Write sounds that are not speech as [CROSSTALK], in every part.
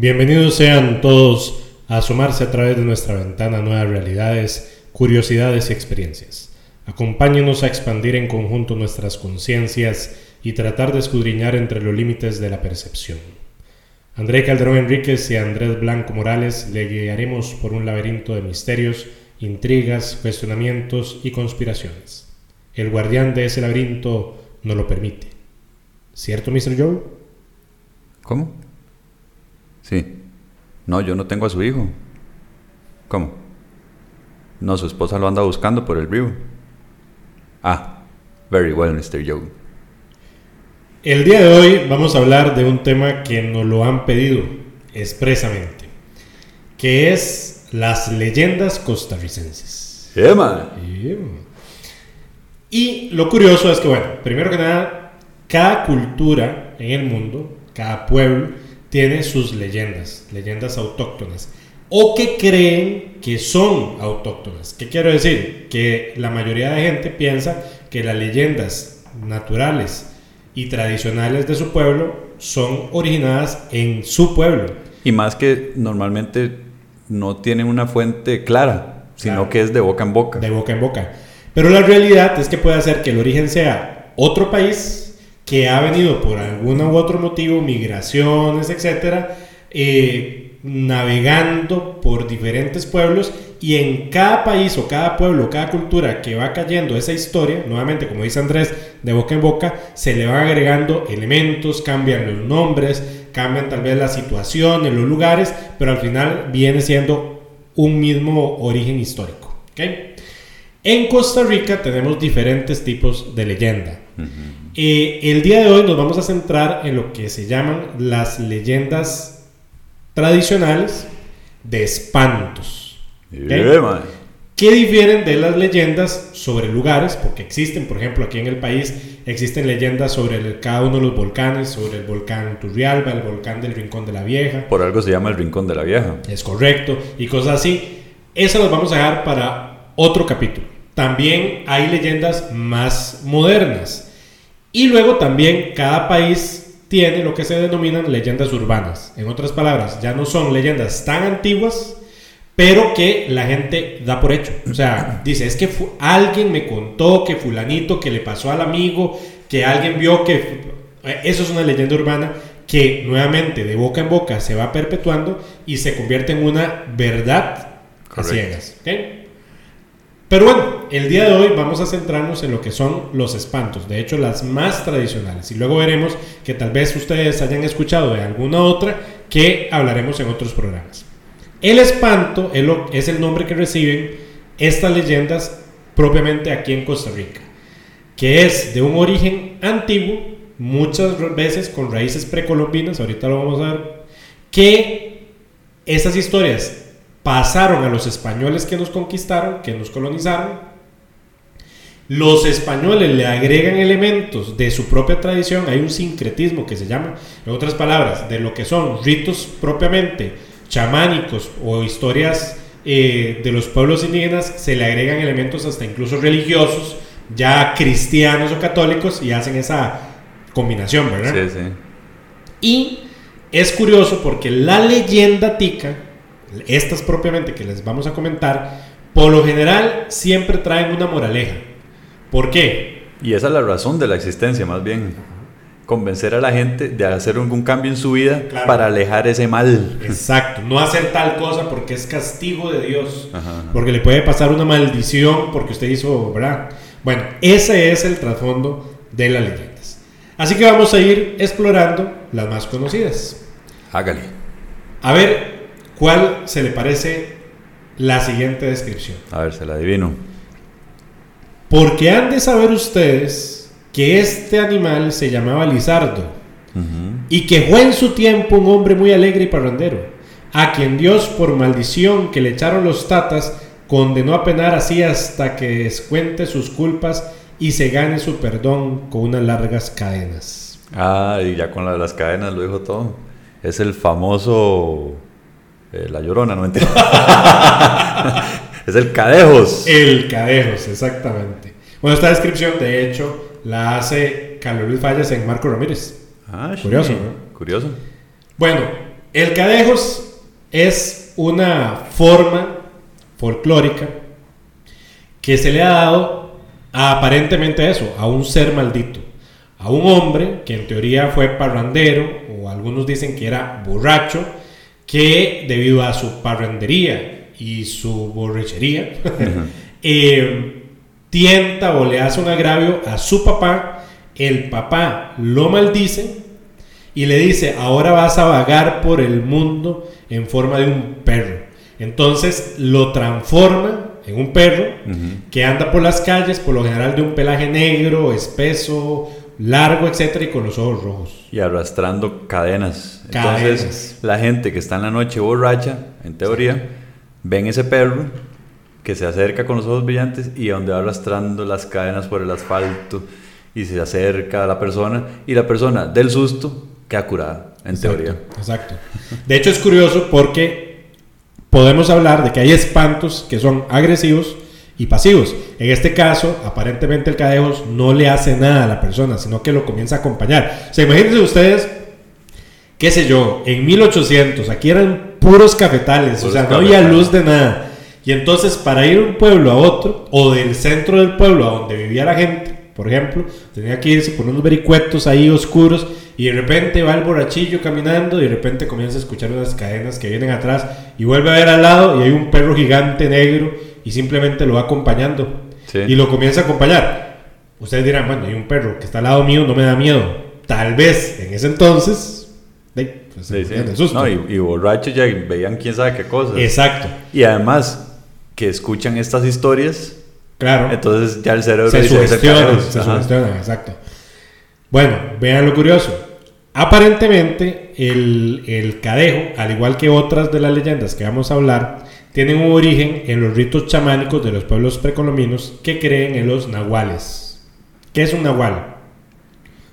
Bienvenidos sean todos a asomarse a través de nuestra ventana a nuevas realidades, curiosidades y experiencias. Acompáñenos a expandir en conjunto nuestras conciencias y tratar de escudriñar entre los límites de la percepción. André Calderón Enríquez y Andrés Blanco Morales le guiaremos por un laberinto de misterios, intrigas, cuestionamientos y conspiraciones. El guardián de ese laberinto no lo permite. ¿Cierto, Mr. Joe? ¿Cómo? Sí. No, yo no tengo a su hijo. ¿Cómo? No, su esposa lo anda buscando por el río. Ah, very well, Mr. Joe. El día de hoy vamos a hablar de un tema que nos lo han pedido expresamente, que es las leyendas costarricenses. Yeah, Y lo curioso es que, bueno, primero que nada, cada cultura en el mundo, cada pueblo, tiene sus leyendas, leyendas autóctonas, o que creen que son autóctonas. ¿Qué quiero decir? Que la mayoría de gente piensa que las leyendas naturales y tradicionales de su pueblo son originadas en su pueblo. Y más que normalmente no tienen una fuente clara, sino que es de boca en boca. De boca en boca. Pero la realidad es que puede ser que el origen sea otro país, que ha venido por algún u otro motivo, migraciones, etcétera, eh, navegando por diferentes pueblos y en cada país o cada pueblo, cada cultura que va cayendo esa historia, nuevamente como dice Andrés, de boca en boca, se le van agregando elementos, cambian los nombres, cambian tal vez la situación en los lugares, pero al final viene siendo un mismo origen histórico. En Costa Rica tenemos diferentes tipos de leyenda. Eh, el día de hoy nos vamos a centrar en lo que se llaman las leyendas tradicionales de espantos. ¿Qué difieren de las leyendas sobre lugares? Porque existen, por ejemplo, aquí en el país existen leyendas sobre cada uno de los volcanes, sobre el volcán Turrialba, el volcán del Rincón de la Vieja. Por algo se llama el Rincón de la Vieja. Es correcto, y cosas así. Eso los vamos a dejar para otro capítulo. También hay leyendas más modernas y luego también cada país tiene lo que se denominan leyendas urbanas. En otras palabras, ya no son leyendas tan antiguas, pero que la gente da por hecho. O sea, dice, es que alguien me contó que fulanito, que le pasó al amigo, que alguien vio que... Eh, eso es una leyenda urbana que nuevamente de boca en boca se va perpetuando y se convierte en una verdad a ciegas. Pero bueno, el día de hoy vamos a centrarnos en lo que son los espantos, de hecho las más tradicionales, y luego veremos que tal vez ustedes hayan escuchado de alguna otra que hablaremos en otros programas. El espanto es el nombre que reciben estas leyendas propiamente aquí en Costa Rica, que es de un origen antiguo, muchas veces con raíces precolombinas, ahorita lo vamos a ver, que esas historias pasaron a los españoles que nos conquistaron, que nos colonizaron. Los españoles le agregan elementos de su propia tradición, hay un sincretismo que se llama, en otras palabras, de lo que son ritos propiamente chamánicos o historias eh, de los pueblos indígenas, se le agregan elementos hasta incluso religiosos, ya cristianos o católicos, y hacen esa combinación, ¿verdad? Sí, sí. Y es curioso porque la leyenda tica, estas propiamente que les vamos a comentar, por lo general siempre traen una moraleja. ¿Por qué? Y esa es la razón de la existencia, más bien. Convencer a la gente de hacer algún cambio en su vida para alejar ese mal. Exacto, no hacer tal cosa porque es castigo de Dios, porque le puede pasar una maldición porque usted hizo, ¿verdad? Bueno, ese es el trasfondo de las leyendas. Así que vamos a ir explorando las más conocidas. Hágale. A ver, ¿Cuál se le parece la siguiente descripción? A ver, se la adivino. Porque han de saber ustedes que este animal se llamaba Lizardo y que fue en su tiempo un hombre muy alegre y parrandero, a quien Dios por maldición que le echaron los tatas condenó a penar así hasta que descuente sus culpas y se gane su perdón con unas largas cadenas. Ah, y ya con las cadenas lo dijo todo. Es el famoso eh, la Llorona, no entiendo. [LAUGHS] es el Cadejos. El Cadejos, exactamente. Bueno, esta descripción, de hecho, la hace Carlos Luis Fallas en Marco Ramírez. Ah, Curioso, ¿no? Curioso. Bueno, El cadejos es una forma folclórica que se le ha dado a aparentemente eso, a un ser maldito, a un hombre que en teoría fue parrandero, o algunos dicen que era borracho, que debido a su parrandería y su borrachería, [LAUGHS] eh, tienta o le hace un agravio a su papá, el papá lo maldice y le dice, ahora vas a vagar por el mundo en forma de un perro. Entonces lo transforma en un perro que anda por las calles, por lo general de un pelaje negro, espeso, largo, etcétera, y con los ojos rojos. Y arrastrando cadenas. Cadenas. Entonces, la gente que está en la noche borracha, en teoría, ven ese perro que se acerca con los ojos brillantes y donde va arrastrando las cadenas por el asfalto y se acerca a la persona y la persona del susto queda curada, en Exacto, teoría. Exacto. De hecho es curioso porque podemos hablar de que hay espantos que son agresivos y pasivos. En este caso, aparentemente el cadejos no le hace nada a la persona, sino que lo comienza a acompañar. O sea, imagínense ustedes, qué sé yo, en 1800, aquí eran puros cafetales, o Puros sea, no había luz de nada. Y entonces para ir de un pueblo a otro, o del centro del pueblo a donde vivía la gente, por ejemplo, tenía que irse por unos vericuetos ahí oscuros y de repente va el borrachillo caminando y de repente comienza a escuchar unas cadenas que vienen atrás y vuelve a ver al lado y hay un perro gigante negro y simplemente lo va acompañando Sí. y lo comienza a acompañar. Ustedes dirán, bueno, hay un perro que está al lado mío, no me da miedo. Tal vez en ese entonces, pues, se Sí, sí. morían de susto. No, y, y borrachos ya veían quién sabe qué cosas. Exacto, Y además que escuchan estas historias, claro. entonces ya el cerebro se dice, "Ese sugestionan, carajo". se Ajá. sugestionan, exacto. Bueno, vean lo curioso. Aparentemente, el, el cadejo, al igual que otras de las leyendas que vamos a hablar, tienen un origen en los ritos chamánicos de los pueblos precolombinos que creen en los nahuales. ¿Qué es un nahual?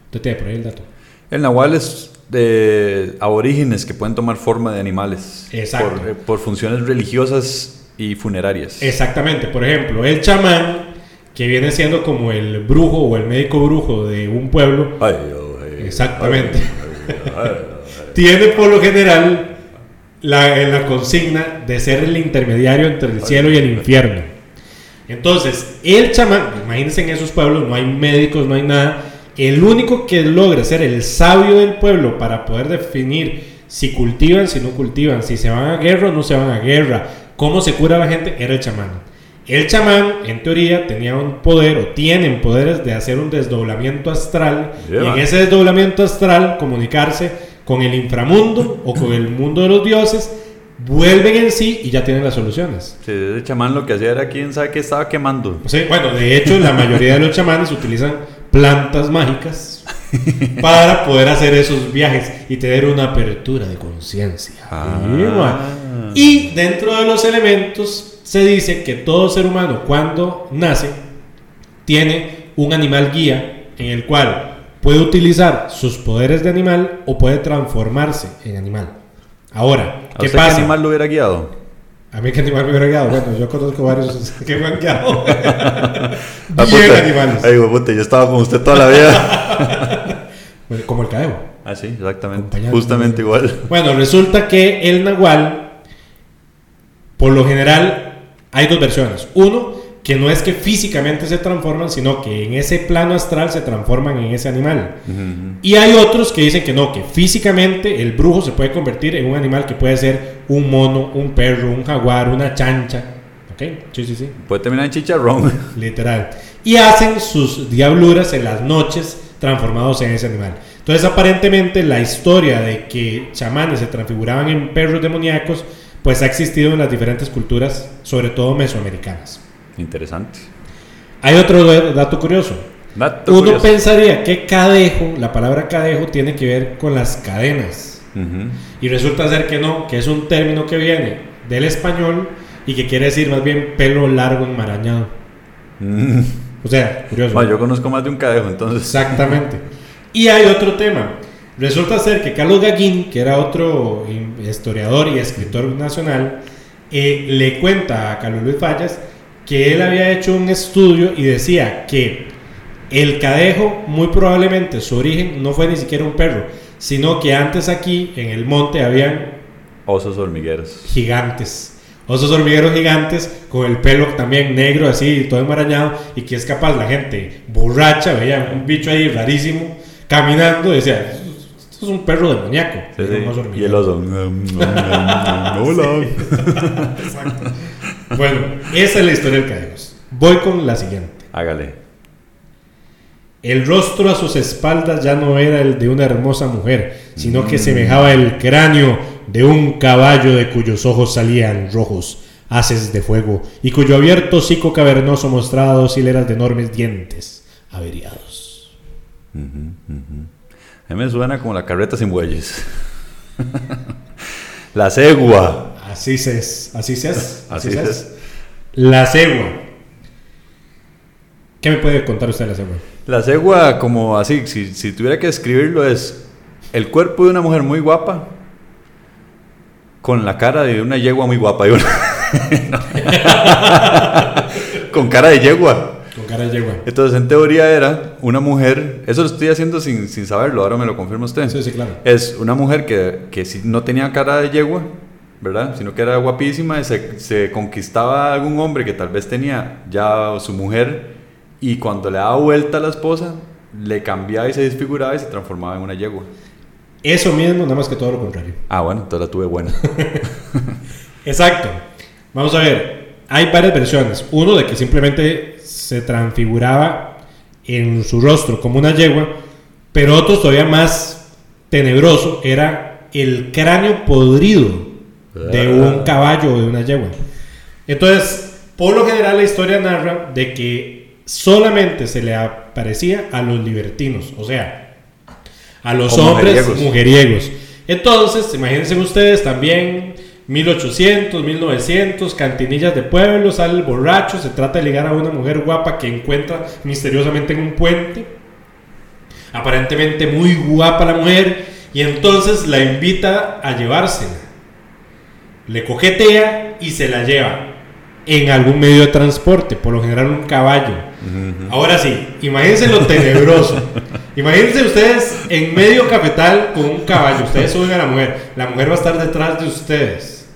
Usted tiene por ahí el dato. El nahual es de aborígenes que pueden tomar forma de animales. Exacto. Por, eh, por funciones religiosas y funerarias. Exactamente, por ejemplo, el chamán, que viene siendo como el brujo o el médico brujo de un pueblo, Ay, oh, ay, Exactamente. ay, ay. [LAUGHS] tiene por lo general la, en la consigna de ser el intermediario entre el cielo y el infierno. Entonces, el chamán, imagínense en esos pueblos, no hay médicos, no hay nada. El único que logra ser el sabio del pueblo para poder definir si cultivan, si no cultivan, si se van a guerra o no se van a guerra, cómo se cura la gente, era el chamán. El chamán, en teoría, tenía un poder o tienen poderes de hacer un desdoblamiento astral y Yeah. en ese desdoblamiento astral comunicarse con el inframundo o con el mundo de los dioses, vuelven en sí y ya tienen las soluciones. Sí, ese chamán lo que hacía era quién sabe qué estaba quemando. Sí, bueno, de hecho, la mayoría de los chamanes utilizan plantas mágicas para poder hacer esos viajes y tener una apertura de conciencia. Ah. Y dentro de los elementos se dice que todo ser humano cuando nace tiene un animal guía en el cual puede utilizar sus poderes de animal o puede transformarse en animal. Ahora, ¿A ¿qué usted pasa? qué animal lo hubiera guiado? A mí qué animal me hubiera guiado. Bueno, yo conozco varios [LAUGHS] que me han guiado. Ah, Bien puta. [LAUGHS] animales. Ay, puta, yo estaba con usted toda la vida. [LAUGHS] Como el cadejo. ah, sí, exactamente. Justamente igual. Bueno, resulta que el nahual, por lo general, hay dos versiones. Uno, que no es que físicamente se transforman, sino que en ese plano astral se transforman en ese animal. Y hay otros que dicen que no, que físicamente el brujo se puede convertir en un animal que puede ser un mono, un perro, un jaguar, una chancha. ¿Ok? Sí, sí, sí. Puede terminar en chicharrón. [LAUGHS] Literal. Y hacen sus diabluras en las noches transformados en ese animal. Entonces, aparentemente, la historia de que chamanes se transfiguraban en perros demoníacos, pues ha existido en las diferentes culturas, sobre todo mesoamericanas. Interesante. Hay otro da- dato curioso. Dato Uno curioso. pensaría que cadejo, la palabra cadejo, tiene que ver con las cadenas. Ujú. Y resulta ser que no, que es un término que viene del español y que quiere decir más bien pelo largo enmarañado. Mm. O sea, curioso. Bueno, yo conozco más de un cadejo, entonces. Exactamente. Y hay otro tema. Resulta ser que Carlos Gagin, que era otro historiador y escritor nacional, eh, le cuenta a Carlos Luis Fallas que él había hecho un estudio y decía que el cadejo muy probablemente su origen no fue ni siquiera un perro, sino que antes aquí en el monte habían Osos hormigueros. gigantes. Osos hormigueros gigantes con el pelo también negro, así, todo enmarañado, y que es capaz la gente borracha, veía un bicho ahí rarísimo, caminando, y decía, esto es un perro demoníaco. Sí, Y el oso. "Mm, mm, mm, Hola. Bueno, esa es la historia del Caderos. Voy con la siguiente. Hágale. El rostro a sus espaldas ya no era el de una hermosa mujer, sino que semejaba el cráneo de un caballo de cuyos ojos salían rojos haces de fuego y cuyo abierto hocico cavernoso mostraba dos hileras de enormes dientes averiados. A mí me suena como la carreta sin bueyes. [LAUGHS] la cegua. Así se es, así se es, [LAUGHS] Así se es. La cegua. ¿Qué me puede contar usted de la cegua? La cegua, como así, si, si tuviera que describirlo, es el cuerpo de una mujer muy guapa con la cara de una yegua muy guapa. [LAUGHS] digo. [LAUGHS] con cara de yegua. Con cara de yegua. Entonces, en teoría era una mujer, eso lo estoy haciendo sin, sin saberlo, ahora me lo confirma usted. Sí, sí, claro. Es una mujer que, que sí no tenía cara de yegua, ¿verdad? Sino que era guapísima y se, se conquistaba a algún hombre que tal vez tenía ya su mujer y cuando le daba vuelta a la esposa, le cambiaba y se desfiguraba y se transformaba en una yegua. Eso mismo, nada más que todo lo contrario. Ah, bueno, entonces la tuve buena. [LAUGHS] Exacto. Vamos a ver. Hay varias versiones. Uno de que simplemente se transfiguraba en su rostro como una yegua, pero otro todavía más tenebroso era el cráneo podrido de un caballo o de una yegua. Entonces, por lo general la historia narra de que solamente se le aparecía a los libertinos, o sea, a los O hombres mujeriegos. mujeriegos. Entonces, imagínense ustedes también 1800, 1900, cantinillas de pueblo, sale el borracho, se trata de ligar a una mujer guapa que encuentra misteriosamente en un puente. Aparentemente muy guapa la mujer y entonces la invita a llevársela. Le coquetea y se la lleva en algún medio de transporte, por lo general un caballo. Ahora sí, imagínense lo tenebroso. Imagínense ustedes en medio cafetal con un caballo. Ustedes suben a la mujer. La mujer va a estar detrás de ustedes.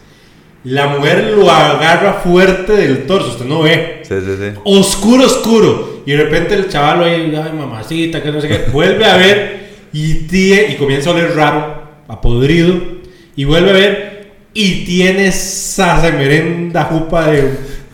La mujer lo agarra fuerte del torso. Usted no ve. Sí, sí, sí. Oscuro, oscuro. Y de repente el chaval ahí, ay mamacita, que no sé qué. Vuelve a ver y, tie- y comienza a oler raro, a podrido. Y vuelve a ver y tiene esa semerenda jupa de,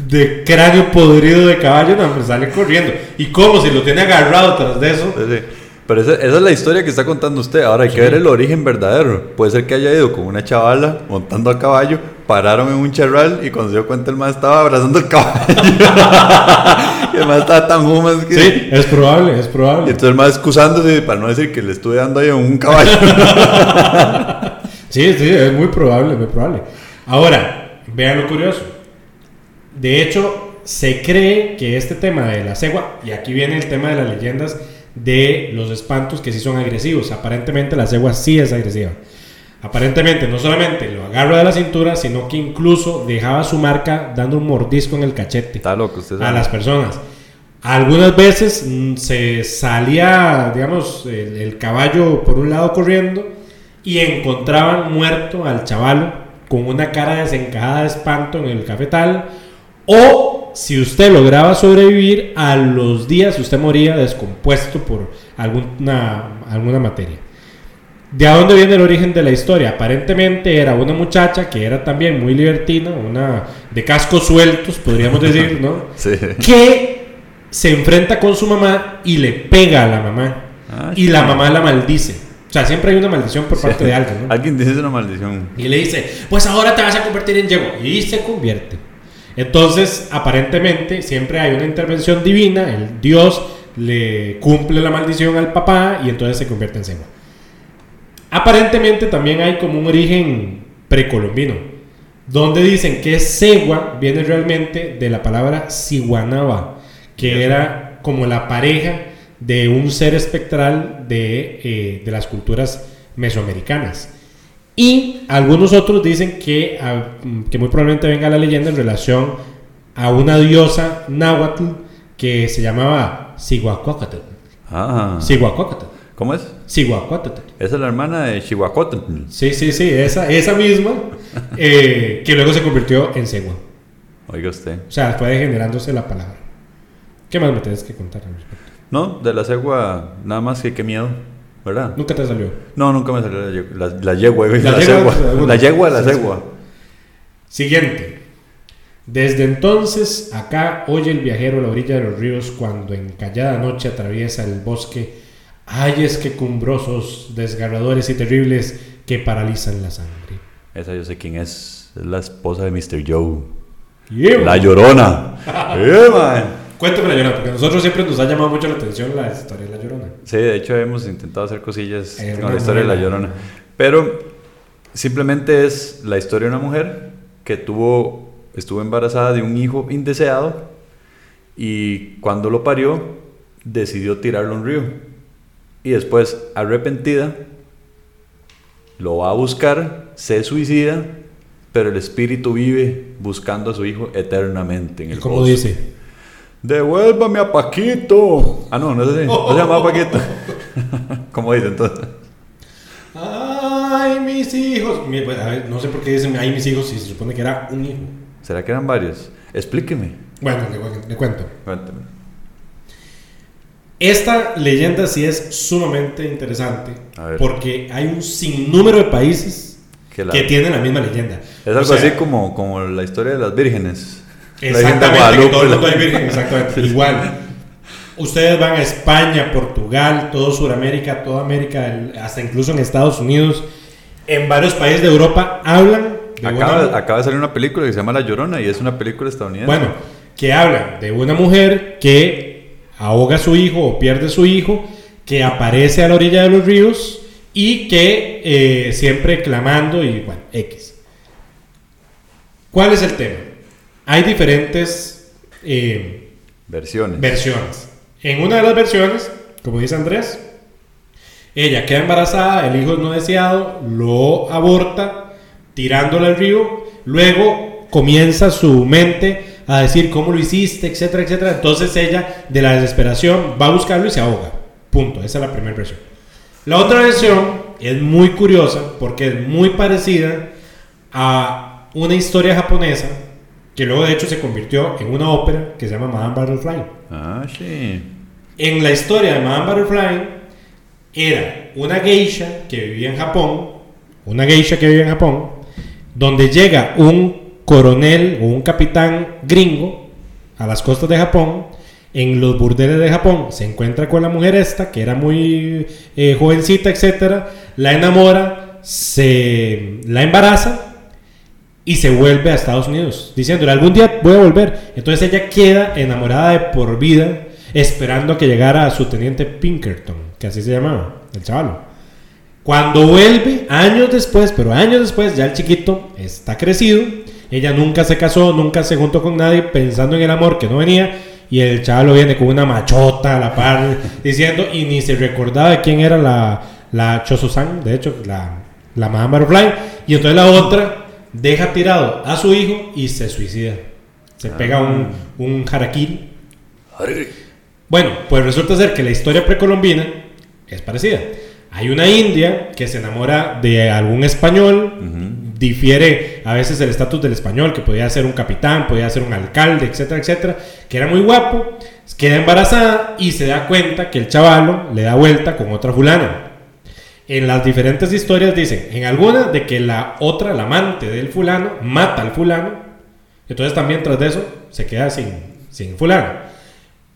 de cráneo podrido de caballo. No, hombre, sale corriendo. Y como si lo tiene agarrado tras de eso. Sí, sí. Pero esa, esa es la historia que está contando usted. Ahora hay que ver el origen verdadero. Puede ser que haya ido con una chavala montando a caballo, pararon en un charral y cuando se dio cuenta el más estaba abrazando el caballo. [LAUGHS] y el más estaba tan humas que... Sí, es probable, es Y probable. entonces el más excusándose para no decir que le estuve dando ahí a un caballo. [LAUGHS] Sí, sí, es muy probable, muy probable. Ahora, vean lo curioso. De hecho, se cree que este tema de la cegua, y aquí viene el tema de las leyendas de los espantos que sí son agresivos. Aparentemente la cegua sí es agresiva. Aparentemente no solamente lo agarra de la cintura, sino que incluso dejaba su marca dando un mordisco en el cachete Está loco, usted a las personas. Algunas veces mm, se salía, digamos, el, el caballo por un lado corriendo y encontraban muerto al chavalo con una cara desencajada de espanto en el cafetal. O si usted lograba sobrevivir, a los días usted moría descompuesto por alguna, alguna materia. ¿De a dónde viene el origen de la historia? Aparentemente era una muchacha que era también muy libertina, una de cascos sueltos, podríamos decir, ¿no? [LAUGHS] Sí. que se enfrenta con su mamá y le pega a la mamá. Ah, y la mamá la maldice. Sea, siempre hay una maldición por parte de alguien, ¿no? Alguien dice una maldición. Y le dice, pues ahora te vas a convertir en yegua. Y se convierte. Entonces, aparentemente, siempre hay una intervención divina. El Dios le cumple la maldición al papá y entonces se convierte en cegua. Aparentemente también hay como un origen precolombino, donde dicen que cegua viene realmente de la palabra siguanaba, que era como la pareja de un ser espectral de, eh, de las culturas mesoamericanas. Y algunos otros dicen que, ah, que muy probablemente venga la leyenda en relación a una diosa náhuatl que se llamaba Siguacuacatl. Ah. Siguacuacatl. ¿Cómo es? Cihuacótetl. Esa es la hermana de Chihuahua. Sí, sí, sí, esa, esa misma, eh, que luego se convirtió en cegua. Oiga usted. O sea, fue degenerándose la palabra. ¿Qué más me tienes que contar respecto? No, de la cegua, nada más que qué miedo, ¿verdad? Nunca te salió. No, nunca me salió la, ye- la, la yegua, La la, yegua, La yegua, la cegua. Siguiente. Desde entonces, acá oye el viajero a la orilla de los ríos cuando en callada noche atraviesa el bosque ayes que cumbrosos, desgarradores y terribles que paralizan la sangre. Esa yo sé quién es. Es la esposa de Mr. Joe. Yeah, La. Llorona. [LAUGHS] Yeah, man. Cuéntame la llorona, porque a nosotros siempre nos ha llamado mucho la atención la historia de la llorona. Sí, de hecho hemos intentado hacer cosillas con la historia de la. Llorona. Pero simplemente es la historia de una mujer que tuvo, estuvo embarazada de un hijo indeseado y cuando lo parió decidió tirarlo a un río. Y después, arrepentida, lo va a buscar, se suicida, pero el espíritu vive buscando a su hijo eternamente en ¿Y el cómo dice? Devuélvame a Paquito. Ah, no, no es así. No se llamaba Paquito. [LAUGHS] ¿Cómo dice entonces? Ay, mis hijos. Pues, a ver, no sé por qué dicen ay, mis hijos si se supone que era un hijo. ¿Será que eran varios? Explíqueme. Bueno, le, le cuento. Cuéntame. Esta leyenda sí es sumamente interesante porque hay un sinnúmero de países Que la- que tienen la misma leyenda. Es algo O sea, así como, como la historia de las vírgenes. La Exactamente, que todo el mundo hay virgen, exactamente. Igual. Ustedes van a España, Portugal, todo Sudamérica, toda América, hasta incluso en Estados Unidos, en varios países de Europa hablan de Acaba, acaba de salir una película que se llama La Llorona y es una película estadounidense. Bueno, que hablan de una mujer que ahoga a su hijo o pierde a su hijo, que aparece a la orilla de los ríos y que eh, siempre clamando y bueno, X. ¿Cuál es el tema? Hay diferentes eh, Versiones. versiones. En una de las versiones, como dice Andrés, ella queda embarazada, el hijo es no deseado, lo aborta, tirándolo al río, luego comienza su mente a decir cómo lo hiciste, etcétera, etcétera. Entonces ella, de la desesperación, va a buscarlo y se ahoga. Punto. Esa es la primera versión. La otra versión es muy curiosa porque es muy parecida a una historia japonesa que luego de hecho se convirtió en una ópera que se llama Madame Butterfly. Ah, sí. En la historia de Madame Butterfly era una geisha que vivía en Japón, una geisha que vivía en Japón, donde llega un coronel o un capitán gringo a las costas de Japón, en los burdeles de Japón, se encuentra con la mujer esta, que era muy eh, jovencita, etcétera, la enamora, se la embaraza y se vuelve a Estados Unidos, diciéndole algún día voy a volver. Entonces ella queda enamorada de por vida, esperando que llegara a su teniente Pinkerton, que así se llamaba, el chavalo. Cuando vuelve, años después, pero años después, ya el chiquito está crecido, ella nunca se casó, nunca se juntó con nadie, pensando en el amor que no venía, y el chavalo viene con una machota a la par, [LAUGHS] diciendo, y ni se recordaba de quién era la, la Choso-san, de hecho, la, la Madame Butterfly, y entonces la otra deja tirado a su hijo y se suicida. Se pega un, un harakiri. Bueno, pues resulta ser que la historia precolombina es parecida. Hay una india que se enamora de algún español, difiere a veces el estatus del español, que podía ser un capitán, podía ser un alcalde, etcétera, etcétera, que era muy guapo, queda embarazada y se da cuenta que el chavalo le da vuelta con otra fulana. En las diferentes historias dicen, en alguna de que la otra, la amante del fulano, mata al fulano, entonces también tras de eso se queda sin, sin fulano.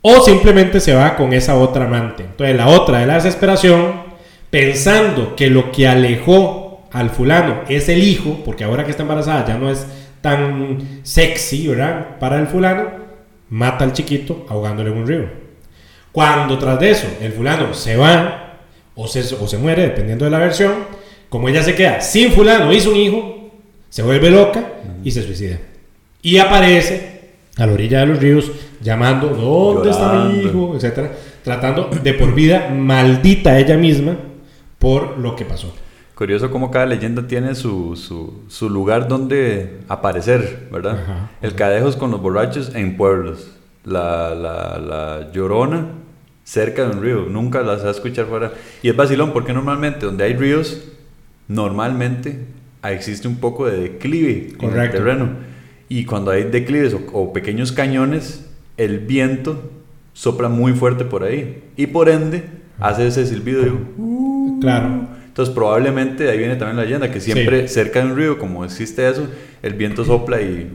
O simplemente se va con esa otra amante. Entonces la otra de la desesperación, pensando que lo que alejó al fulano es el hijo, porque ahora que está embarazada ya no es tan sexy, ¿verdad? Para el fulano, mata al chiquito ahogándole en un río. Cuando tras de eso el fulano se va o se, o se muere, dependiendo de la versión, como ella se queda sin fulano y su hijo, se vuelve loca y se suicida. Y aparece a la orilla de los ríos llamando, ¿dónde está mi hijo? etcétera, tratando de por vida maldita ella misma por lo que pasó. Curioso cómo cada leyenda tiene su, su, su lugar donde aparecer, ¿verdad? Ajá. El cadejos con los borrachos en pueblos. La, la, la llorona cerca de un río. Nunca las vas a escuchar fuera. Y es vacilón porque normalmente donde hay ríos, normalmente existe un poco de declive en el Correcto. terreno. Y cuando hay declives o, o pequeños cañones, el viento sopla muy fuerte por ahí. Y por ende, hace ese silbido de... Claro. Entonces probablemente de ahí viene también la leyenda, que siempre cerca de un río, como existe eso, el viento sopla y...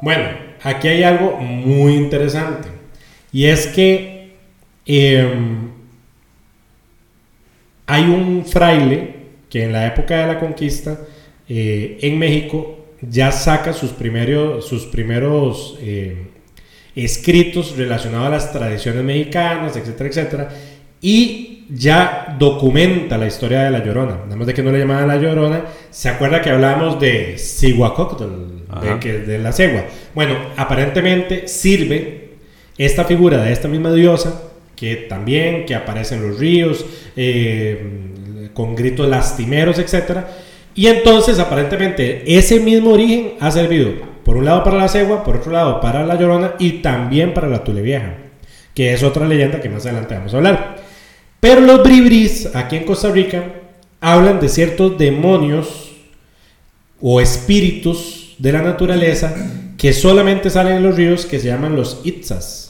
Bueno, aquí hay algo muy interesante. Y es que em, hay un fraile que en la época de la conquista eh, en México ya saca sus primeros, sus primeros eh, escritos relacionados a las tradiciones mexicanas, etcétera, etcétera. Y ya documenta la historia de la Llorona. Nada más de que no le llamaban la Llorona. ¿Se acuerda que hablábamos de Cihuacóctl? De, que- de la cegua. Bueno, aparentemente sirve esta figura de esta misma diosa, que también, que aparece en los ríos, eh, con gritos lastimeros, etc. Y entonces, aparentemente, ese mismo origen ha servido, por un lado para la cegua, por otro lado para la llorona y también para la tule vieja, que es otra leyenda que más adelante vamos a hablar. Pero los bribris, aquí en Costa Rica, hablan de ciertos demonios o espíritus de la naturaleza que solamente salen en los ríos que se llaman los itzas.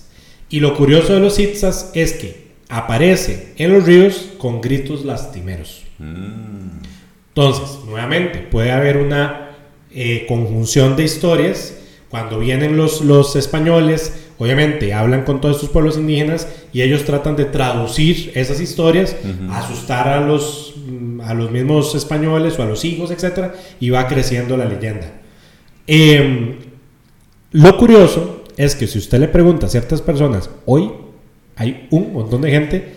Y lo curioso de los itzas es que aparece en los ríos con gritos lastimeros. Entonces, nuevamente, puede haber una eh, conjunción de historias. Cuando vienen los, los españoles, obviamente hablan con todos estos pueblos indígenas y ellos tratan de traducir esas historias, asustar a los, a los mismos españoles o a los hijos, etc. Y va creciendo la leyenda. Em, lo curioso es que si usted le pregunta a ciertas personas, hoy hay un montón de gente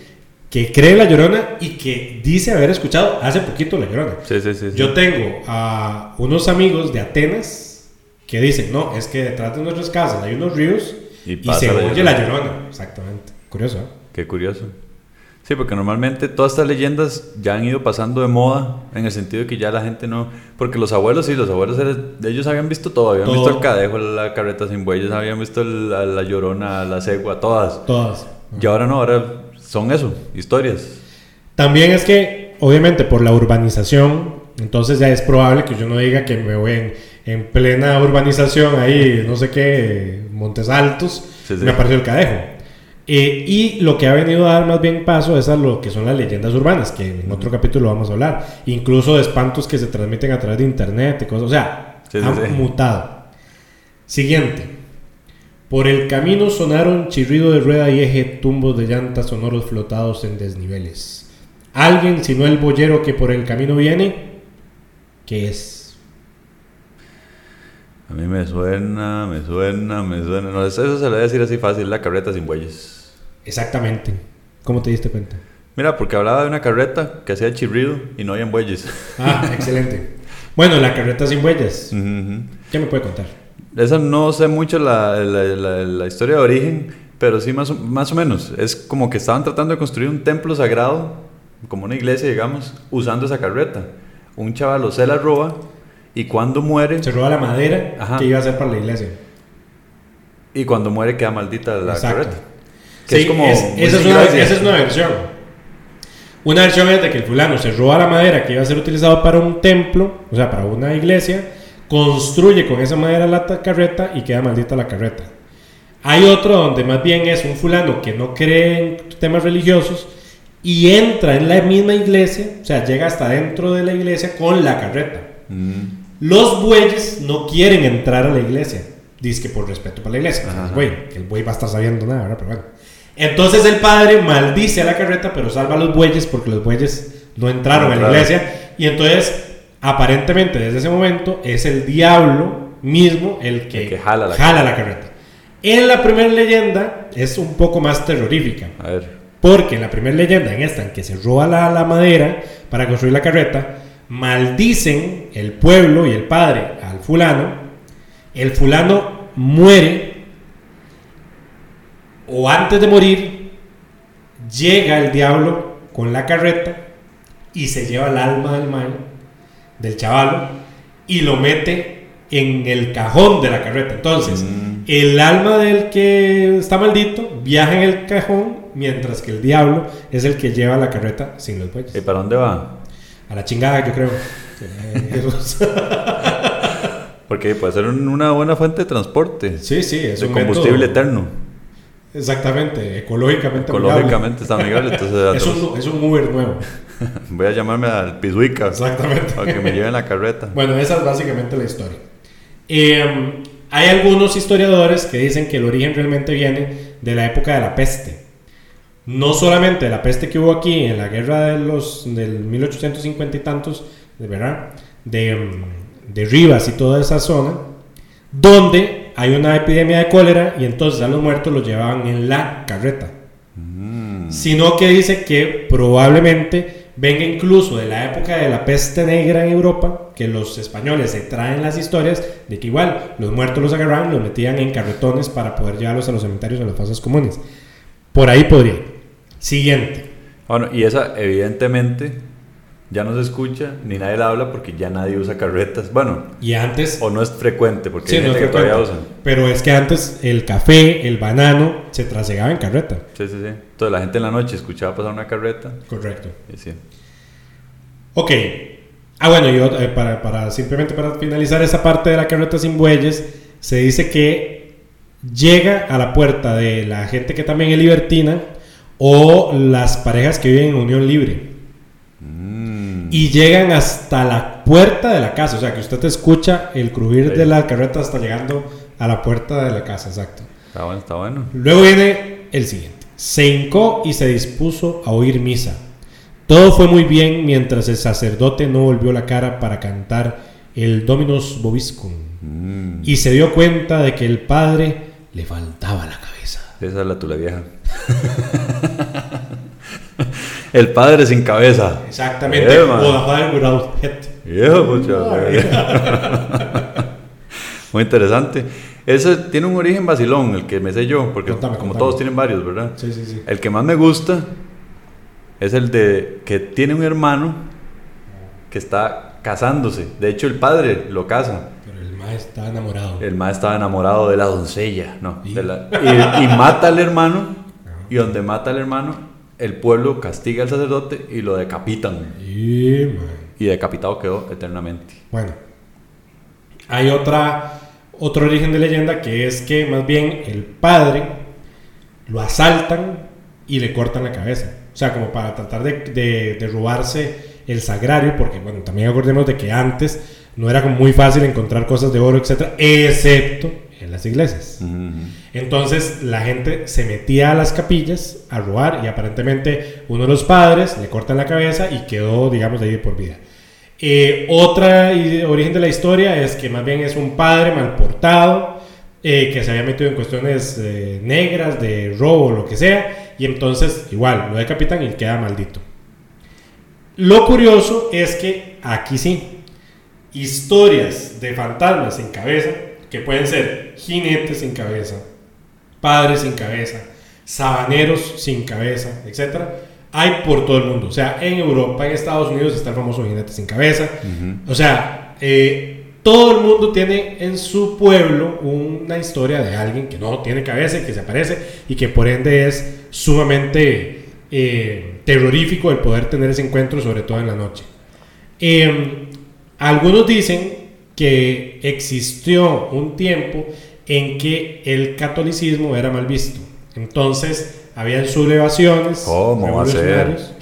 que cree en la llorona y que dice haber escuchado hace poquito la llorona. Sí, sí, sí. Yo tengo a unos amigos de Atenas que dicen, no, es que detrás de nuestras casas hay unos ríos Y se la oye llorona. la llorona. Exactamente. Curioso, ¿eh? Qué curioso. Sí, porque normalmente todas estas leyendas ya han ido pasando de moda en el sentido de que ya la gente no... Porque los abuelos, sí, los abuelos, era- ellos habían visto todo. Habían Todo. visto el cadejo, la carreta sin bueyes, habían visto la, la llorona, la cegua, todas. Todas. Y ahora no, ahora son eso, historias. También es que, obviamente, por la urbanización, entonces ya es probable que yo no diga que me voy en, en plena urbanización, ahí, no sé qué, Montes Altos, Sí, sí. me apareció el cadejo. Eh, y lo que ha venido a dar más bien paso es a lo que son las leyendas urbanas, que en otro capítulo vamos a hablar. Incluso de espantos que se transmiten a través de internet y cosas. O sea, Sí, han sí. mutado. Siguiente. Por el camino sonaron chirrido de rueda y eje, tumbos de llantas sonoros flotados en desniveles. Alguien, si no el boyero que por el camino viene, ¿qué es? A mí me suena, me suena, me suena. No, eso eso se lo voy a decir así fácil, la carreta sin bueyes. Exactamente. ¿Cómo te diste cuenta? Mira, porque hablaba de una carreta que hacía chirrido y no habían bueyes. Ah, [LAUGHS] excelente. Bueno, la carreta sin ujú. ¿Qué me puede contar? Esa no sé mucho la, la, la- la historia de origen, pero sí más o, más o menos. Es como que estaban tratando de construir un templo sagrado, como una iglesia, digamos, usando esa carreta. Un chaval se la roba y cuando muere, Se roba la madera Ajá. que iba a ser para la iglesia. y cuando muere queda maldita la Exacto. carreta. Que Sí, es como es- esa, es una, esa es una versión. Una versión es de que el fulano se roba la madera que iba a ser utilizado para un templo, o sea, para una iglesia, construye con esa madera la ta- carreta y queda maldita la carreta. Hay otro donde más bien es un fulano que no cree en temas religiosos y entra en la misma iglesia, o sea, llega hasta dentro de la iglesia con la carreta. Mm, Los bueyes no quieren entrar a la iglesia. Dice que por respeto para la iglesia. Ajá. Güey, que el buey va a estar sabiendo nada, ¿verdad? Pero bueno. Entonces el padre maldice a la carreta, pero salva a los bueyes porque los bueyes no entraron No a la iglesia. Y entonces, aparentemente, desde ese momento, es el diablo mismo el que, El que jala la la carreta. En la primera leyenda es un poco más terrorífica. a ver. Porque en la primera leyenda, en esta, en que se roba la, la madera para construir la carreta, maldicen el pueblo y el padre al fulano. El fulano muere. O antes de morir, llega el diablo con la carreta y se lleva el alma del mal, del chavalo, y lo mete en el cajón de la carreta. Entonces, Mm. el alma del que está maldito viaja en el cajón mientras que el diablo es el que lleva la carreta sin los bueyes. ¿Y para dónde va? A la chingada, yo creo. [LAUGHS] [LAUGHS] Porque puede ser un- una buena fuente de transporte. sí, sí, es de un combustible método- eterno. Exactamente, ecológicamente Ecológicamente está amigable. Entonces. [LAUGHS] Es un, es un Uber nuevo. [LAUGHS] voy a llamarme al Pizuica Exactamente. para que me lleven la carreta. Bueno, esa es básicamente la historia. Eh, hay algunos historiadores que dicen que el origen realmente viene de la época de la peste. No solamente la peste que hubo aquí en la guerra de los del 1850 y tantos, verdad, de, mm, de Rivas y toda esa zona, donde hay una epidemia de cólera y entonces a los muertos los llevaban en la carreta Mm. sino que dice que probablemente venga incluso de la época de la peste negra en Europa, que los españoles se traen las historias de que igual los muertos los agarraban y los metían en carretones para poder llevarlos a los cementerios o a las fosas comunes. Por ahí podría. Siguiente. Bueno, y esa evidentemente ya no se escucha ni nadie la habla porque ya nadie usa carretas. Bueno, Y antes... o no es frecuente porque Sí, hay no gente es que todavía usan. Pero es que antes el café, el banano, se trasegaba en carreta. Sí, sí, sí. Entonces la gente en la noche escuchaba pasar una carreta Correcto. y decía, Ok. Ah, bueno, yo eh, para, para simplemente para finalizar esa parte de la carreta sin bueyes, se dice que llega a la puerta de la gente que también es libertina o las parejas que viven en unión libre "Mm". Y llegan hasta la puerta de la casa, o sea que usted escucha el crujir Sí. de la carreta hasta llegando a la puerta de la casa, exacto. Está bueno, está bueno. Luego viene el siguiente. Se hincó y se dispuso a oír misa. Todo fue muy bien mientras el sacerdote no volvió la cara para cantar el Dominus Vobiscum Mm. y se dio cuenta de que el padre le faltaba la cabeza. Esa es la tula vieja. [LAUGHS] El padre sin cabeza. Exactamente. Eh, man. o the father without head. Mucho. Muy interesante. Ese tiene un origen vacilón, el que me sé yo, porque Contame, como contame. todos tienen varios, ¿verdad? Sí, sí, sí. El que más me gusta es el de que tiene un hermano que está casándose. De hecho, el padre lo casa. Pero el maestro está enamorado. El maestro estaba enamorado de la doncella, no. ¿Y? de la- y, y mata al hermano. Y donde mata al hermano, el pueblo castiga al sacerdote y lo decapitan. Y, decapitado quedó eternamente. Bueno, hay otra, otro origen de leyenda que es que más bien el padre lo asaltan y le cortan la cabeza. O sea, como para tratar de, de- de robarse el sagrario, porque bueno, también acordemos de que antes no era como muy fácil encontrar cosas de oro, etcétera, excepto en las iglesias. Entonces la gente se metía a las capillas a robar y aparentemente uno de los padres le cortan la cabeza y quedó, digamos, de ahí por vida. Eh, otra origen de la historia es que más bien es un padre mal portado eh, que se había metido en cuestiones eh, negras, de robo, lo que sea, y entonces igual lo decapitan y queda maldito. Lo curioso es que aquí sí, historias de fantasmas sin cabeza, que pueden ser jinetes sin cabeza, padres sin cabeza, sabaneros sin cabeza, etc. Hay por todo el mundo. O sea, en Europa, en Estados Unidos está el famoso jinete sin cabeza. Ujú. O sea, eh, todo el mundo tiene en su pueblo una historia de alguien que no tiene cabeza y que se aparece y que por ende es sumamente eh, terrorífico el poder tener ese encuentro, sobre todo en la noche. Eh, algunos dicen que existió un tiempo en que el catolicismo era mal visto. Entonces, habían sublevaciones. ¿Cómo va a ser? revolucionarios.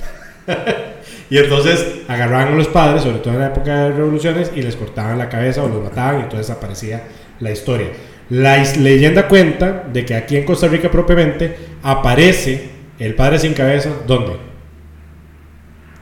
[LAUGHS] y entonces agarraban a los padres, sobre todo en la época de revoluciones, y les cortaban la cabeza o los mataban, y entonces aparecía la historia. La leyenda cuenta de que aquí en Costa Rica propiamente aparece el padre sin cabeza, ¿dónde?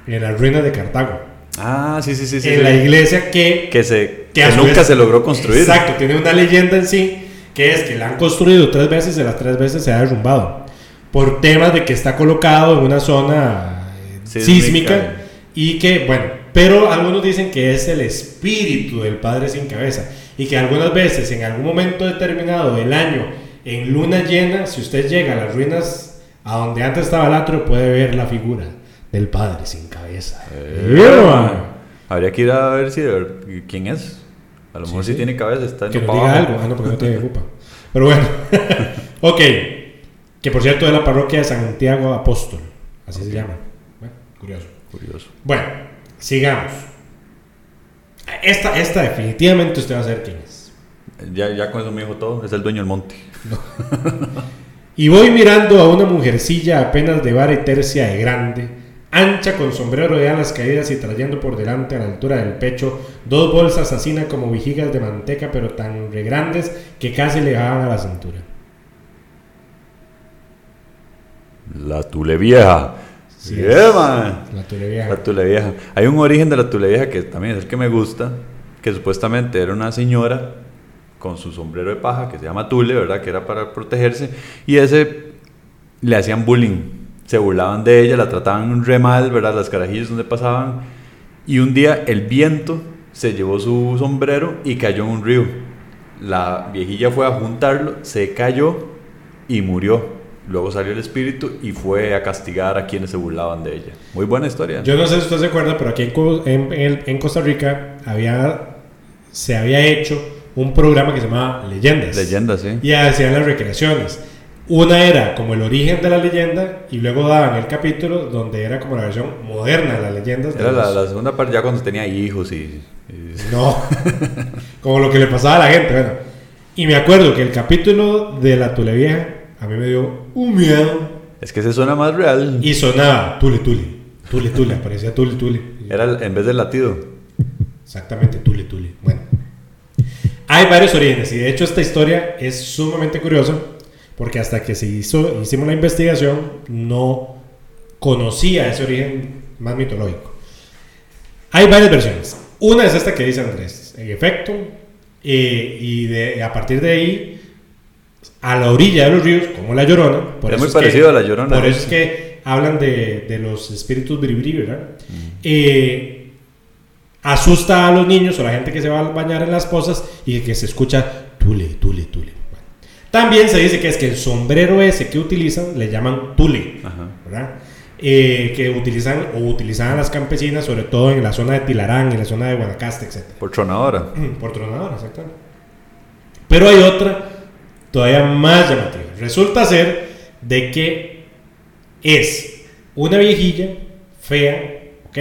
En las ruinas de Cartago. Ah, sí, sí, sí. sí, en sí. la iglesia que, Que, se, que nunca vez- se logró construir. Exacto, tiene una leyenda en sí que es que la han construido tres veces y las tres veces se ha derrumbado por temas de que está colocado en una zona eh, Sísmica. sísmica y que, bueno, pero algunos dicen que es el espíritu del Padre sin cabeza y que algunas veces en algún momento determinado del año en luna llena, si usted llega a las ruinas a donde antes estaba el atrio, puede ver la figura del Padre sin cabeza. Eh, Habría que ir a ver si de ver- quién es. A lo Sí, mejor si tiene cabeza, está en Que nos diga algo. Ah, no, porque no tiene culpa. Pero bueno. [LAUGHS] ok. Que por cierto es la parroquia de Santiago Apóstol. Así se llama. Bueno, curioso. Curioso. Bueno, sigamos. Esta, esta definitivamente usted va a saber quién es. Ya, ya con eso me dijo todo. Es el dueño del monte. [LAUGHS] Y voy mirando a una mujercilla apenas de vara y tercia de grande, ancha con sombrero de alas caídas y trayendo por delante a la altura del pecho dos bolsas asina como vigigas de manteca, pero tan re grandes que casi le bajaban a la cintura. La Tule Vieja. Sí, man. La Tule Vieja. La Tule Vieja. Hay un origen de la Tule Vieja que también es el que me gusta, que supuestamente era una señora con su sombrero de paja que se llama Tule, ¿verdad? Que era para protegerse. Y ese le hacían bullying. Se burlaban de ella, la trataban re mal, ¿verdad? Las carajillas donde pasaban. Y un día el viento se llevó su sombrero y cayó en un río. La viejilla fue a juntarlo, se cayó y murió. Luego salió el espíritu y fue a castigar a quienes se burlaban de ella. Muy buena historia. Yo no sé si usted se acuerda, pero aquí en, en- en- Costa Rica había, se había hecho un programa que se llamaba Leyendas. Leyenda, sí. Y hacían las recreaciones. Una era como el origen de la leyenda y luego daban el capítulo donde era como la versión moderna de las leyendas. Era la, la segunda parte ya cuando tenía hijos y... y- No, [LAUGHS] como lo que le pasaba a la gente. Bueno. Y me acuerdo que el capítulo de la Tule Vieja a mí me dio un miedo Es que se suena más real. y sonaba Tule Tule, Tule Tule, aparecía Tule Tule. Era el- en vez del latido. Exactamente, Tule Tule. Bueno, hay varios orígenes y de hecho esta historia es sumamente curiosa porque hasta que se hizo, hicimos la investigación no conocía ese origen más mitológico. Hay varias versiones. Una es esta que dice Andrés, en efecto, eh, y de, a partir de ahí, a la orilla de los ríos, como la Llorona, por Es eso muy que- parecido a La Llorona, Por eso es que hablan de, de los espíritus biribiri, ¿verdad? Mm. Eh, asusta a los niños o la gente que se va a bañar en las pozas y que se escucha tule, tule. También se dice que es que el sombrero ese que utilizan le llaman tule, Ajá. ¿verdad? Eh, que utilizan o utilizaban las campesinas, sobre todo en la zona de Tilarán, en la zona de Guanacaste, etc. Por tronadora. [CLEARS THROAT] Por tronadora, exactamente. Pero hay otra todavía más llamativa. Resulta ser de que es una viejilla fea, ¿ok?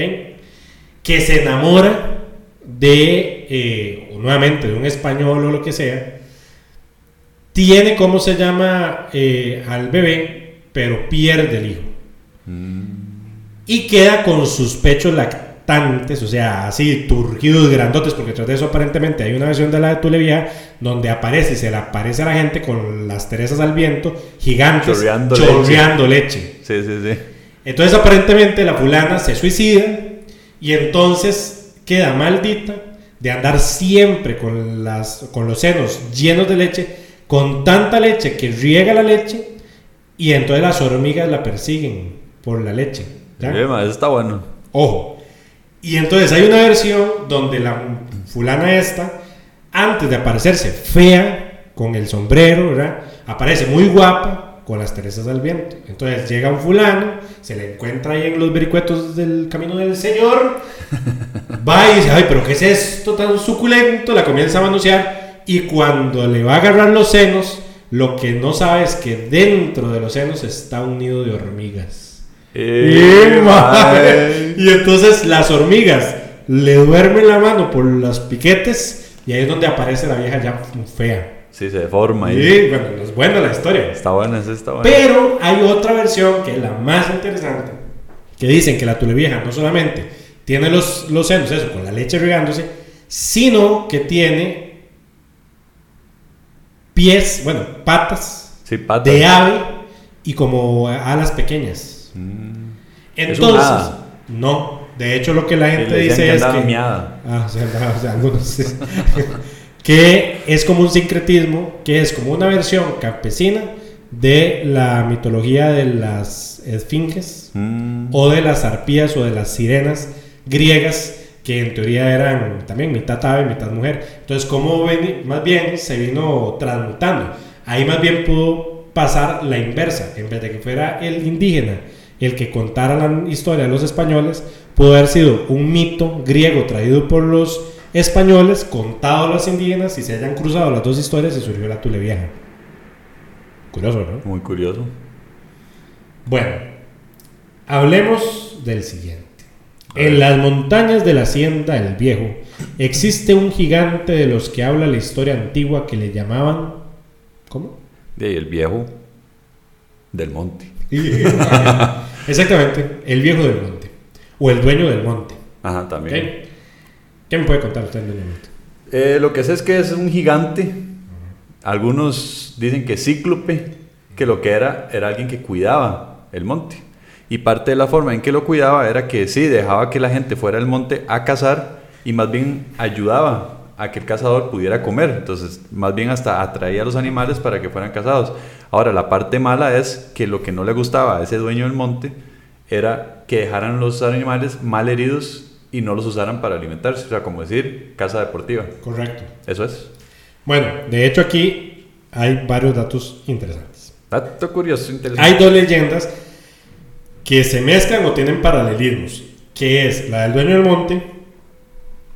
Que se enamora de, eh, nuevamente, de un español o lo que sea. Tiene, ¿cómo se llama? Eh, al bebé, pero pierde el hijo. Y queda con sus pechos lactantes, o sea, así turgidos, grandotes, porque tras de eso aparentemente hay una versión de la de Tulevia donde aparece, se le aparece a la gente con las teresas al viento, gigantes, Chorreando chorreando leche. Sí, sí, sí. Entonces aparentemente la fulana se suicida y entonces queda maldita de andar siempre con, las, con los senos llenos de leche, con tanta leche que riega la leche y entonces las hormigas la persiguen por la leche. ¿ya? Sí, ma, eso está bueno. Ojo. Y entonces hay una versión donde la fulana esta, antes de aparecerse fea, con el sombrero, ¿verdad? Aparece muy guapa, con las teresas al viento. Entonces llega un fulano, se le encuentra ahí en los vericuetos del camino del Señor, [LAUGHS] va y dice, ay, pero ¿qué es esto tan suculento? La comienza a manosear y cuando le va a agarrar los senos, lo que no sabe es que dentro de los senos está un nido de hormigas. Eh, ¡Y, madre! Y entonces las hormigas le duermen la mano por los piquetes y ahí es donde aparece la vieja ya fea. Sí, se deforma. ahí. Y bueno, es buena la historia. Está buena, esa está buena. Pero hay otra versión que es la más interesante, que dicen que la tule vieja no solamente tiene los, los senos, eso, con la leche regándose, sino que tiene pies, bueno, patas Sí, de ave y como alas pequeñas. Mm. Entonces, no. De hecho, lo que la gente dice que es que, miada. Ah, o sea, andaba- o sea, algunos [LAUGHS] sí. que es como un sincretismo, que es como una versión campesina de la mitología de las esfinges Mm. o de las arpías o de las sirenas griegas que en teoría eran también mitad ave, mitad mujer. Entonces, como ven- más bien se vino transmutando. Ahí más bien pudo pasar la inversa. En vez de que fuera el indígena el que contara la historia de los españoles, pudo haber sido un mito griego traído por los españoles, contado a los indígenas y se hayan cruzado las dos historias y surgió la Tule Vieja. Curioso, ¿no? Muy curioso. Bueno, hablemos del siguiente. En las montañas de la hacienda del viejo existe un gigante de los que habla la historia antigua que le llamaban... ¿Cómo? De el viejo del monte. [LAUGHS] Exactamente, el viejo del monte. O el dueño del monte. Ajá, también. ¿Qué me puede contar usted del dueño del monte? Eh, lo que sé es que es un gigante. Algunos dicen que cíclope, que lo que era era alguien que cuidaba el monte. Y parte de la forma en que lo cuidaba era que sí, dejaba que la gente fuera al monte a cazar y más bien ayudaba a que el cazador pudiera comer. Entonces, más bien hasta atraía a los animales para que fueran cazados. Ahora, la parte mala es que lo que no le gustaba a ese dueño del monte era que dejaran los animales mal heridos y no los usaran para alimentarse. O sea, como decir, casa deportiva. Correcto. Eso es. Bueno, de hecho aquí hay varios datos interesantes. Dato curioso, interesante. Hay dos leyendas que se mezclan o tienen paralelismos, que es la del dueño del monte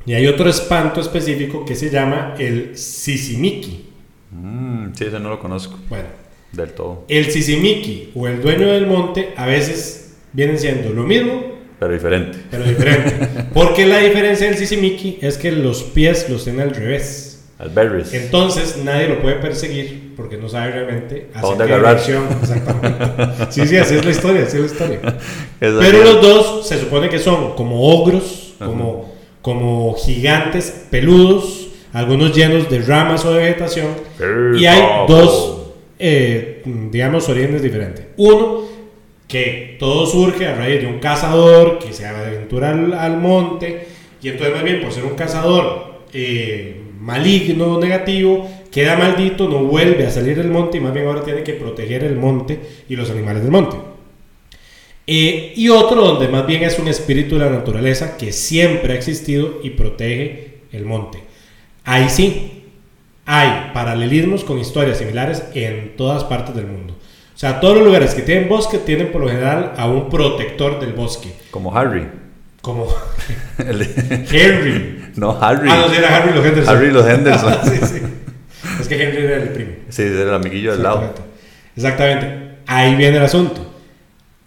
y hay otro espanto específico que se llama el Sisimiki. Mm, sí, ese no lo conozco Bueno, del todo. el Sisimiki o el dueño del monte a veces vienen siendo lo mismo, Pero diferente. pero diferente. [LAUGHS] Porque la diferencia del Sisimiki es que los pies los tiene al revés. Entonces nadie lo puede perseguir porque no sabe realmente hacia dónde qué agarrar? dirección. Exactamente. Sí, sí, así es la historia, así es la historia. [LAUGHS] Pero los dos se supone que son como ogros, como, como gigantes peludos, algunos llenos de ramas o de vegetación. Y hay dos, eh, digamos, orígenes diferentes. Uno, que todo surge a raíz de un cazador que se aventura al, al monte y entonces más bien por ser un cazador eh, maligno, negativo, queda maldito, no vuelve a salir del monte y más bien ahora tiene que proteger el monte y los animales del monte. Eh, y otro donde más bien es un espíritu de la naturaleza que siempre ha existido y protege el monte. Ahí sí, hay paralelismos con historias similares en todas partes del mundo. O sea, todos los lugares que tienen bosque tienen por lo general a un protector del bosque, Como Harry. como [LAUGHS] Henry. No, Harry. Ah, no, sí, era Harry los Henderson. Harry los Henderson. [LAUGHS] sí, sí. Es que Henry era el primo. sí, era el amiguillo del lado. Exactamente. Ahí viene el asunto.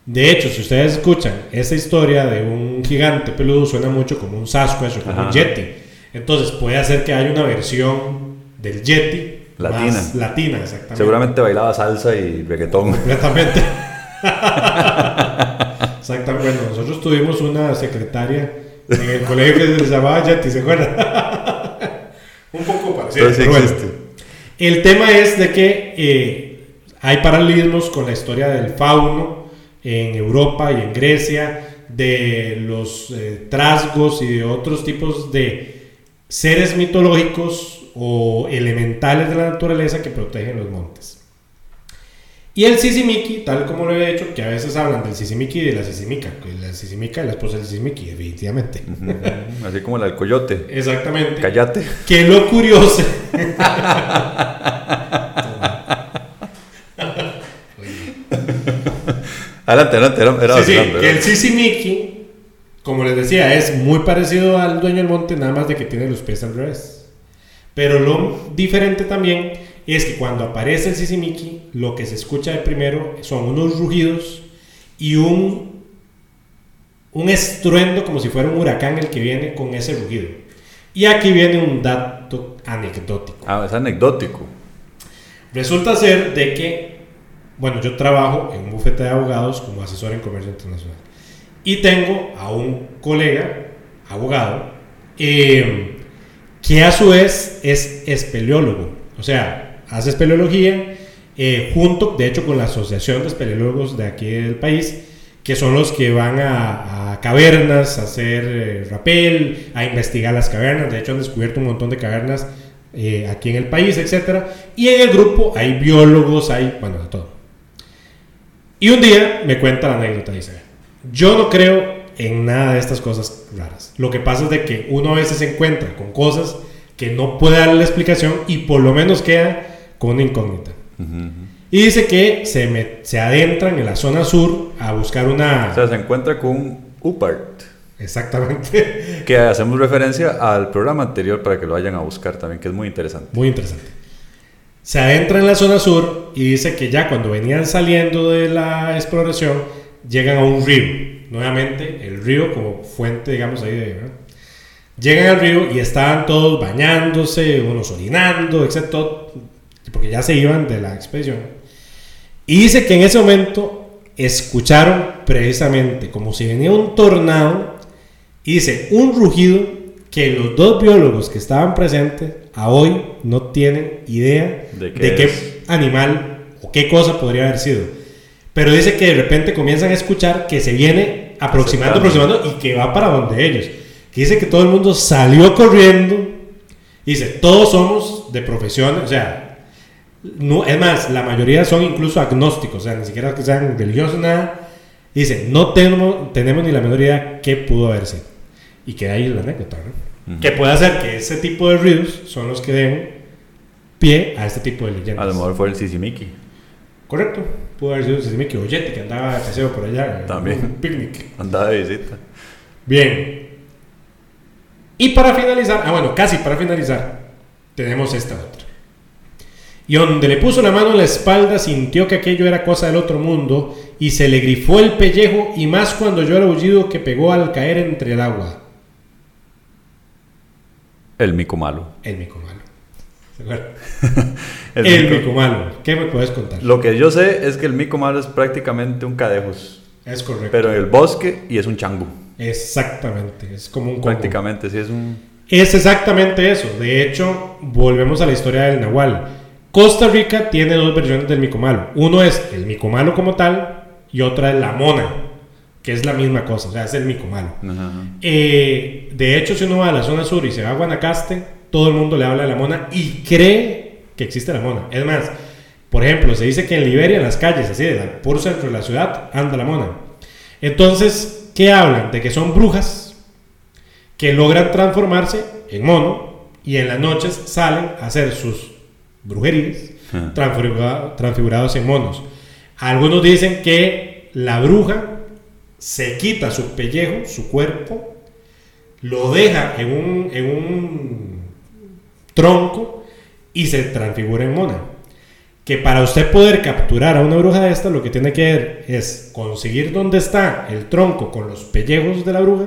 De hecho, si ustedes escuchan esa historia de un gigante peludo, suena mucho como un Sasquatch o como Ajá. un Yeti. Entonces puede hacer que haya una versión del Yeti Latina. más latina, exactamente. Seguramente bailaba salsa y reggaetón. Completamente. [LAUGHS] [LAUGHS] Exactamente. Bueno, nosotros tuvimos una secretaria en el colegio que se llamaba Yeti, ¿se acuerdan? [LAUGHS] Un poco parecido. Pero sí pero bueno. existe. El tema es de que eh, hay paralelismos con la historia del fauno en Europa y en Grecia, de los eh, trasgos y de otros tipos de seres mitológicos o elementales de la naturaleza que protegen los montes. Y el sisimiki, tal como lo he dicho, que a veces hablan del sisimiki y de la sisimica, la sisimica es la esposa del sisimiki, definitivamente. Así como la del coyote. Exactamente. Cállate. Que lo curioso. [LAUGHS] Adelante, adelante. Era, era Sí, sí, que el Sisimiki, como les decía, es muy parecido al dueño del monte, nada más de que tiene los pies al revés. Pero lo diferente también es que cuando aparece el Sisimiki, lo que se escucha de primero son unos rugidos y un, un estruendo como si fuera un huracán el que viene con ese rugido. Y aquí viene un dato anecdótico. Ah, es anecdótico. Resulta ser de que, bueno, yo trabajo en un bufete de abogados como asesor en comercio internacional. Y tengo a un colega, abogado, eh, que a su vez es espeleólogo. O sea, hace espeleología eh, junto, de hecho, con la Asociación de Espeleólogos de aquí del país, que son los que van a, cavernas a hacer eh, rapel, a investigar las cavernas. De hecho, han descubierto un montón de cavernas eh, aquí en el país, etc. Y en el grupo hay biólogos, hay, bueno, de todo. Y un día me cuenta la anécdota, dice, yo no creo en nada de estas cosas raras. Lo que pasa es de que uno a veces se encuentra con cosas que no puede darle la explicación y por lo menos queda con una incógnita. Ujú, ujú. Y dice que se, me- se adentran en la zona sur a buscar una... O sea, se encuentra con un UPART. Exactamente. [LAUGHS] Que hacemos referencia al programa anterior para que lo vayan a buscar también, que es muy interesante. Muy interesante. Se adentra en la zona sur y dice que ya cuando venían saliendo de la exploración llegan a un río. Nuevamente, el río como fuente, digamos, ahí de... Llegan al río y estaban todos bañándose, unos orinando, excepto porque ya se iban de la expedición. Y dice que en ese momento escucharon precisamente como si venía un tornado y dice un rugido que los dos biólogos que estaban presentes a hoy no tienen idea ¿De de qué animal o qué cosa podría haber sido. Pero dice que de repente comienzan a escuchar que se viene aproximando, aproximando y que va para donde ellos. Que dice que todo el mundo salió corriendo. Dice, todos somos de profesión, o sea, no, es más, la mayoría son incluso agnósticos, o sea, ni siquiera que sean religiosos, nada. Dice, no tenemos, tenemos ni la menor idea qué pudo haber sido. Y que ahí la anécdota, ¿no? Ujú. Que puede hacer que ese tipo de ruidos son los que den pie a este tipo de leyendas. A lo mejor fue el Sisimiki. Correcto. Pudo haber sido Sisimic o Yeti que andaba de paseo por allá. También. Un picnic. Andaba de visita. Bien. Y para finalizar, ah bueno, casi para finalizar, tenemos esta otra. Y donde le puso la mano en la espalda sintió que aquello era cosa del otro mundo y se le grifó el pellejo y más cuando oyó el aullido que pegó al caer entre el agua. El mico malo. El mico malo. [LAUGHS] El El, mico- mico malo. ¿Qué me puedes contar? Lo que yo sé es que el mico malo es prácticamente un cadejos. Es correcto. Pero en el bosque y es un chango. Exactamente. Es como un combo. Prácticamente, sí es un... Es exactamente eso. De hecho, volvemos a la historia del Nahual. Costa Rica tiene dos versiones del micomalo. Uno es el micomalo como tal y otra es la mona, que es la misma cosa, o sea, es el micomalo. Ajá. Eh, de hecho, si uno va a la zona sur y se va a Guanacaste, todo el mundo le habla de la mona y cree que existe la mona. Es más, por ejemplo, se dice que en Liberia, en las calles, así, de puro centro de la ciudad, anda la mona. Entonces, ¿qué hablan? De que son brujas que logran transformarse en mono y en las noches salen a hacer sus brujerías Ajá. transfigura- transfigurados en monos. Algunos dicen que la bruja se quita su pellejo, su cuerpo, lo deja en un, en un tronco y se transfigura en mona. Que para usted poder capturar a una bruja de esta, lo que tiene que hacer es conseguir dónde está el tronco con los pellejos de la bruja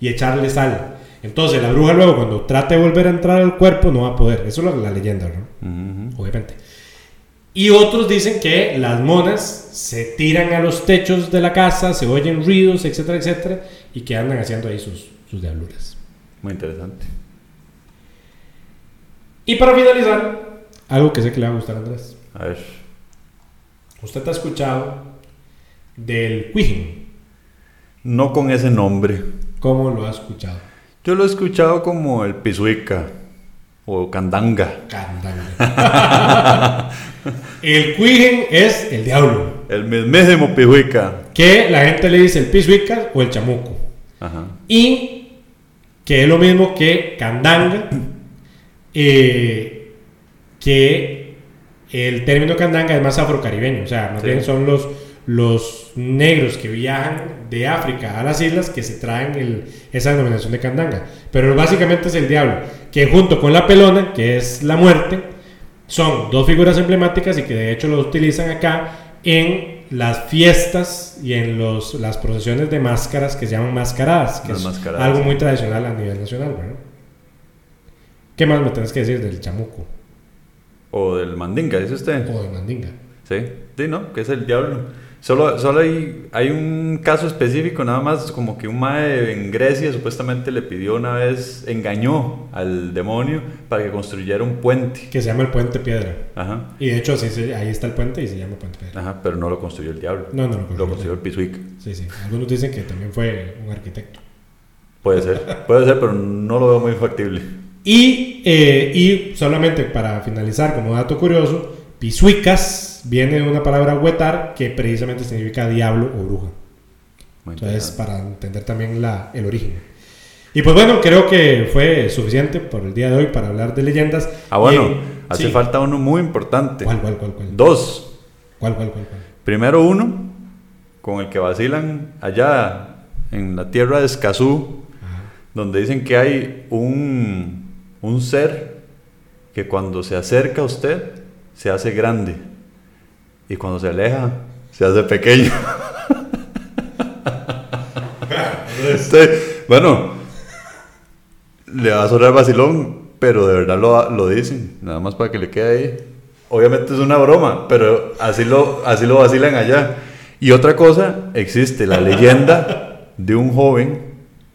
y echarle sal. Entonces la bruja luego cuando trate de volver a entrar al cuerpo no va a poder. Eso es la, la leyenda, ¿no? Obviamente. Y otros dicen que las monas se tiran a los techos de la casa, se oyen ruidos, etcétera, etcétera, y que andan haciendo ahí sus, sus diabluras. Muy interesante. Y para finalizar, algo que sé que le va a gustar a Andrés. A ver. Usted ha escuchado del Cuijin. No con ese nombre. ¿Cómo lo ha escuchado? Yo lo he escuchado como el pisuica o candanga. Candanga. [LAUGHS] el Cuijin es el diablo. El mismísimo pisuica. Que la gente le dice el pisuica o el chamuco. Ajá. Y que es lo mismo que candanga, eh, que el término candanga es más afrocaribeño, o sea, más Sí. bien son los, los negros que viajan de África a las islas que se traen el- esa denominación de candanga. Pero básicamente es el diablo, que junto con la pelona, que es la muerte, son dos figuras emblemáticas y que de hecho lo utilizan acá en las fiestas y en los, las procesiones de máscaras que se llaman mascaradas, que Las es mascaradas, algo muy tradicional a nivel nacional. ¿verdad? ¿Qué más me tenés que decir del chamuco O del mandinga, dice usted. o de mandinga? Sí, sí, ¿no? Que es el diablo. Solo, solo hay, hay un caso específico, nada más, como que un mae en Grecia supuestamente le pidió una vez, engañó al demonio para que construyera un puente. Que se llama el Puente Piedra. Ajá, Y de hecho así se- ahí está el puente y se llama Puente Piedra. ajá, pero no lo construyó el diablo. No, no lo Lo construyó. el pisuica. Sí, sí. Algunos dicen que también fue un arquitecto. Puede ser, puede ser, pero no lo veo muy factible. Y, eh, y solamente para finalizar, como dato curioso, pisuicas viene de una palabra huetar que precisamente significa diablo o bruja. Muy Entonces, para entender también la, el origen. Y pues bueno, creo que fue suficiente por el día de hoy para hablar de leyendas. Ah, bueno, hace sí. falta uno muy importante. ¿Cuál, cuál, cuál, cuál? Dos. ¿Cuál, cuál, cuál, cuál? Primero uno, con el que vacilan allá en la tierra de Escazú, Ajá. donde dicen que hay un, un ser que cuando se acerca a usted se hace grande. Y cuando se aleja, se hace pequeño. Entonces, bueno, le va a sonar vacilón, pero de verdad lo, lo dicen, nada más para que le quede ahí. Obviamente es una broma, pero así lo, así lo vacilan allá. Y otra cosa, existe la leyenda de un joven,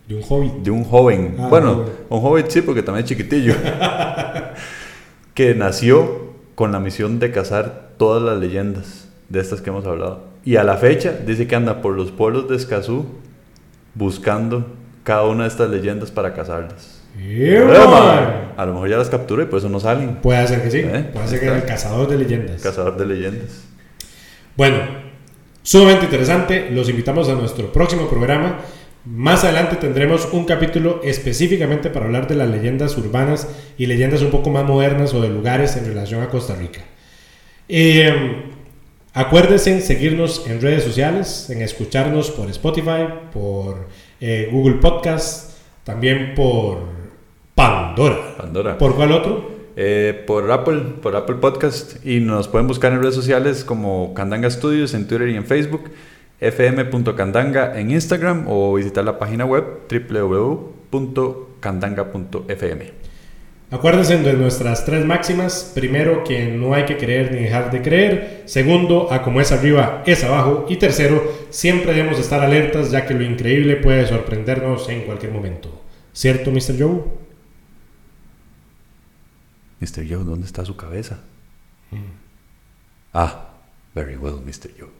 De un hobbit. de un joven, Ah, bueno, joven. un joven sí, porque también es chiquitillo, [LAUGHS] que nació con la misión de cazar todas las leyendas de estas que hemos hablado. Y a la fecha dice que anda por los pueblos de Escazú buscando cada una de estas leyendas para cazarlas. Yeah, Eh. A lo mejor ya las capturó y por eso no salen. Puede ser que sí. Eh, Puede ser que era el cazador de leyendas. Cazador de leyendas. Bueno, sumamente interesante. Los invitamos a nuestro próximo programa. Más adelante tendremos un capítulo específicamente para hablar de las leyendas urbanas y leyendas un poco más modernas o de lugares en relación a Costa Rica. Eh, acuérdense en seguirnos en redes sociales, en escucharnos por Spotify, por eh, Google Podcast, también por Pandora. Pandora. ¿Por cuál otro? Eh, por Apple, por Apple Podcast. Y nos pueden buscar en redes sociales como Candanga Studios en Twitter y en Facebook. fm.candanga en Instagram o visitar la página web www.candanga.fm. Acuérdense de nuestras tres máximas. Primero, que no hay que creer ni dejar de creer. Segundo, a como es arriba, es abajo. Y tercero, siempre debemos estar alertas ya que lo increíble puede sorprendernos en cualquier momento. ¿Cierto, Mr. Joe? Mr. Joe, ¿dónde está su cabeza? Ah, very well, Mr. Joe.